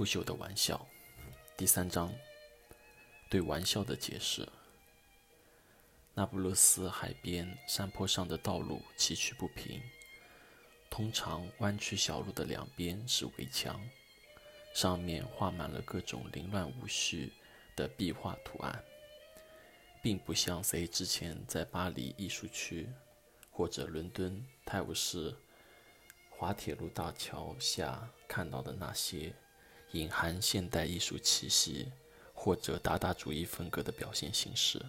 不朽的玩笑，第三章对玩笑的解释。那不勒斯海边山坡上的道路崎岖不平，通常弯曲小路的两边是围墙，上面画满了各种凌乱无序的壁画图案，并不像谁之前在巴黎艺术区或者伦敦泰晤士滑铁卢大桥下看到的那些。隐含现代艺术气息或者达达主义风格的表现形式，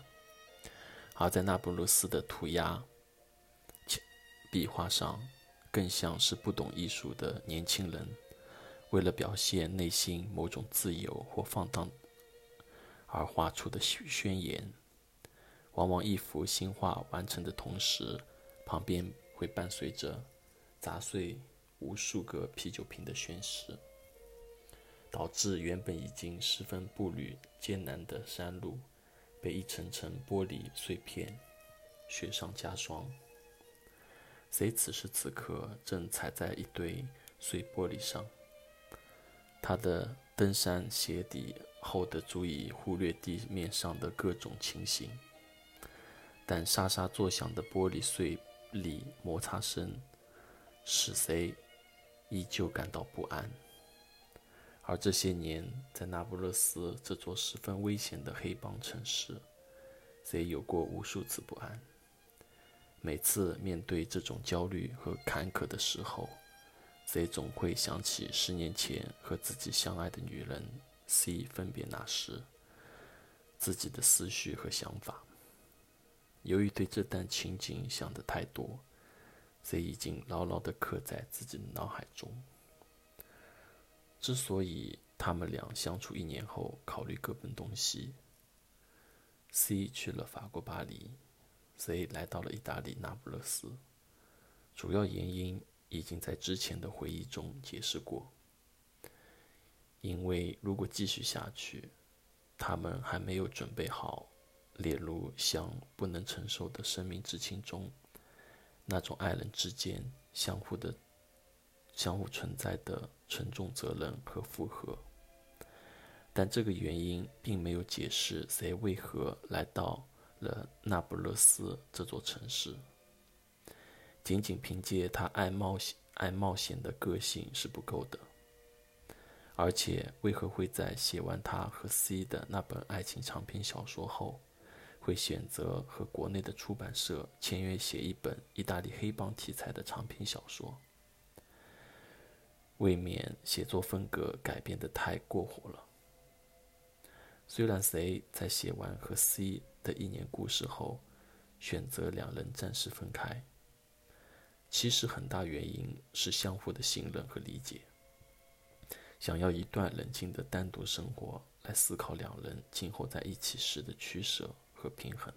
而在那不勒斯的涂鸦壁画上，更像是不懂艺术的年轻人为了表现内心某种自由或放荡而画出的宣言。往往一幅新画完成的同时，旁边会伴随着砸碎无数个啤酒瓶的宣誓。导致原本已经十分步履艰难的山路，被一层层玻璃碎片雪上加霜。谁此时此刻正踩在一堆碎玻璃上？他的登山鞋底厚得足以忽略地面上的各种情形，但沙沙作响的玻璃碎粒摩擦声，使谁依旧感到不安。而这些年，在那不勒斯这座十分危险的黑帮城市，谁有过无数次不安？每次面对这种焦虑和坎坷的时候，谁总会想起十年前和自己相爱的女人 C 分别那时自己的思绪和想法。由于对这段情景想得太多，所以已经牢牢地刻在自己的脑海中。之所以他们俩相处一年后考虑各奔东西，C 去了法国巴黎，C 来到了意大利那不勒斯，主要原因已经在之前的回忆中解释过。因为如果继续下去，他们还没有准备好列入像不能承受的生命之轻中那种爱人之间相互的。相互存在的沉重责任和负荷，但这个原因并没有解释谁为何来到了那不勒斯这座城市。仅仅凭借他爱冒险、爱冒险的个性是不够的。而且，为何会在写完他和 C 的那本爱情长篇小说后，会选择和国内的出版社签约写一本意大利黑帮题材的长篇小说？未免写作风格改变的太过火了。虽然 C 在写完和 C 的一年故事后，选择两人暂时分开，其实很大原因是相互的信任和理解，想要一段冷静的单独生活来思考两人今后在一起时的取舍和平衡，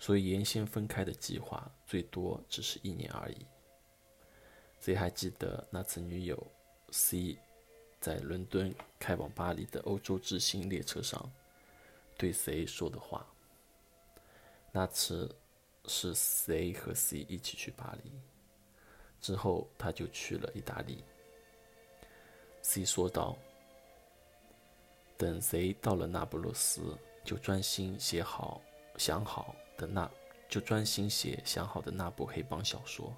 所以原先分开的计划最多只是一年而已。谁还记得那次女友 C 在伦敦开往巴黎的欧洲之星列车上对谁说的话？那次是谁和 C 一起去巴黎？之后他就去了意大利。C 说道：“等谁到了那不勒斯，就专心写好想好的那，就专心写想好的那部黑帮小说。”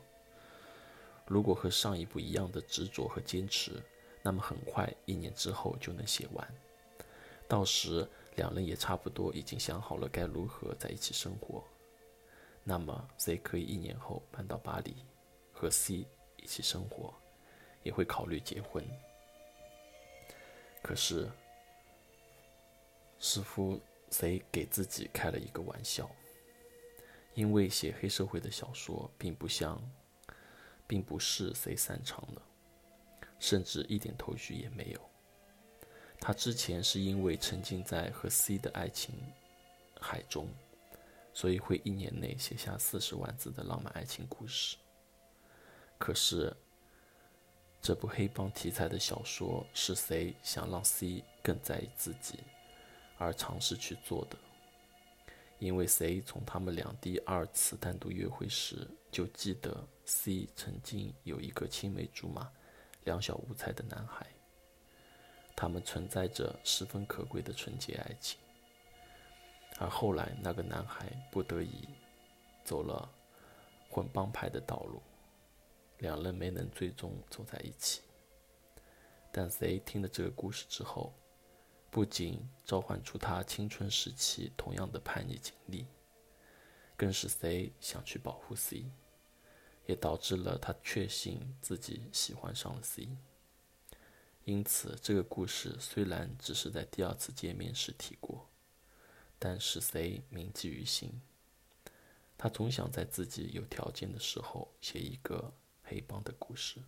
如果和上一部一样的执着和坚持，那么很快一年之后就能写完。到时两人也差不多已经想好了该如何在一起生活。那么谁可以一年后搬到巴黎，和 C 一起生活，也会考虑结婚。可是，似乎谁给自己开了一个玩笑，因为写黑社会的小说并不像。并不是谁擅长的，甚至一点头绪也没有。他之前是因为沉浸在和 C 的爱情海中，所以会一年内写下四十万字的浪漫爱情故事。可是，这部黑帮题材的小说是谁想让 C 更在意自己而尝试去做的？因为谁从他们俩第二次单独约会时就记得。C 曾经有一个青梅竹马、两小无猜的男孩，他们存在着十分可贵的纯洁爱情。而后来，那个男孩不得已走了混帮派的道路，两人没能最终走在一起。但谁听了这个故事之后，不仅召唤出他青春时期同样的叛逆经历，更是 C 想去保护 C，也导致了他确信自己喜欢上了 C。因此，这个故事虽然只是在第二次见面时提过。但是 C 铭记于心，他总想在自己有条件的时候写一个黑帮的故事，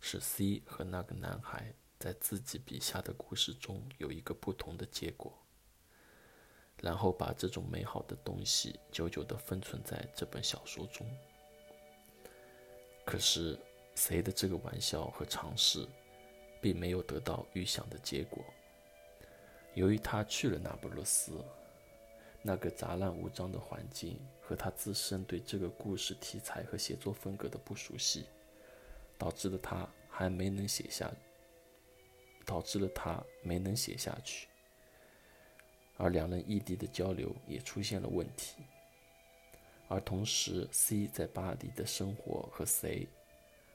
使 C 和那个男孩在自己笔下的故事中有一个不同的结果，然后把这种美好的东西久久的封存在这本小说中。可是谁的这个玩笑和尝试，并没有得到预想的结果。由于他去了那不勒斯。那个杂乱无章的环境和他自身对这个故事题材和写作风格的不熟悉，导致了他还没能写下，导致了他没能写下去。而两人异地的交流也出现了问题。而同时，C 在巴黎的生活和 C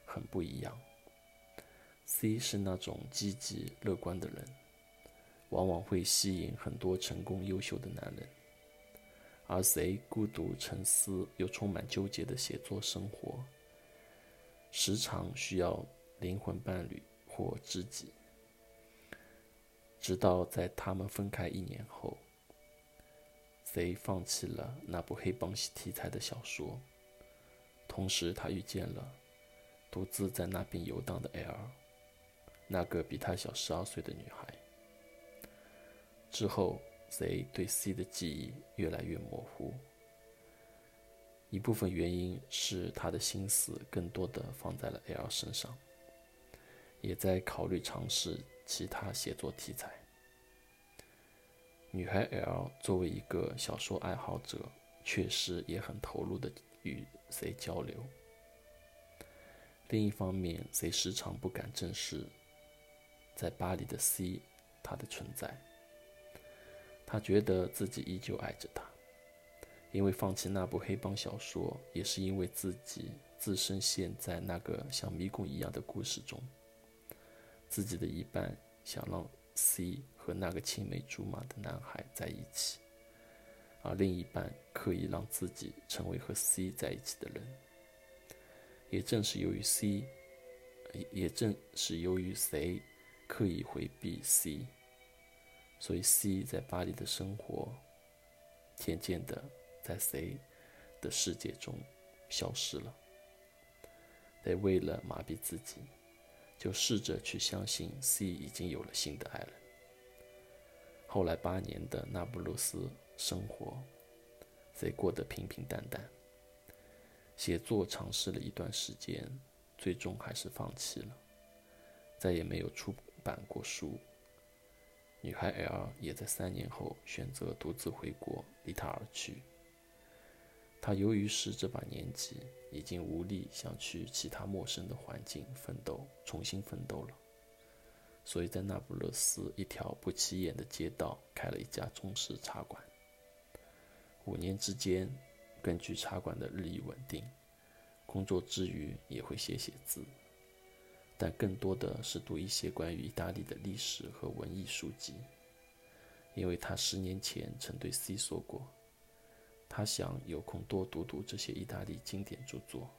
很不一样。C 是那种积极乐观的人，往往会吸引很多成功优秀的男人。而谁孤独、沉思又充满纠结的写作生活，时常需要灵魂伴侣或知己。直到在他们分开一年后，谁放弃了那部黑帮题材的小说，同时他遇见了独自在那边游荡的 L，那个比他小十二岁的女孩。之后。Z 对 C 的记忆越来越模糊，一部分原因是他的心思更多的放在了 L 身上，也在考虑尝试其他写作题材。女孩 L 作为一个小说爱好者，确实也很投入的与 Z 交流。另一方面，Z 时常不敢正视在巴黎的 C 他的存在。他觉得自己依旧爱着她，因为放弃那部黑帮小说，也是因为自己自身陷在那个像迷宫一样的故事中。自己的一半想让 C 和那个青梅竹马的男孩在一起，而另一半刻意让自己成为和 C 在一起的人。也正是由于 C，也正是由于 C 刻意回避 C。所以，C 在巴黎的生活渐渐的在 C 的世界中消失了。得为了麻痹自己，就试着去相信 C 已经有了新的爱人。后来八年的那不勒斯生活，C 过得平平淡淡。写作尝试了一段时间，最终还是放弃了，再也没有出版过书。女孩 L 也在三年后选择独自回国，离他而去。她由于是这把年纪，已经无力想去其他陌生的环境奋斗，重新奋斗了，所以在那不勒斯一条不起眼的街道开了一家中式茶馆。五年之间，根据茶馆的日益稳定，工作之余也会写写字。但更多的是读一些关于意大利的历史和文艺书籍，因为他十年前曾对 C 说过，他想有空多读读这些意大利经典著作，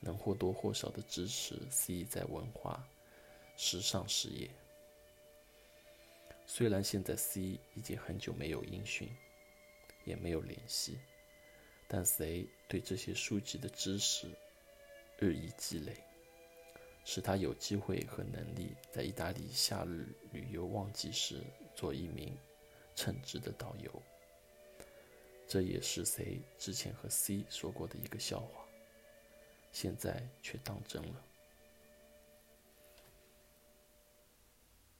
能或多或少的支持 C 在文化、时尚事业。虽然现在 C 已经很久没有音讯，也没有联系，但 C 对这些书籍的知识日益积累。使他有机会和能力在意大利夏日旅游旺季时做一名称职的导游。这也是谁之前和 C 说过的一个笑话，现在却当真了。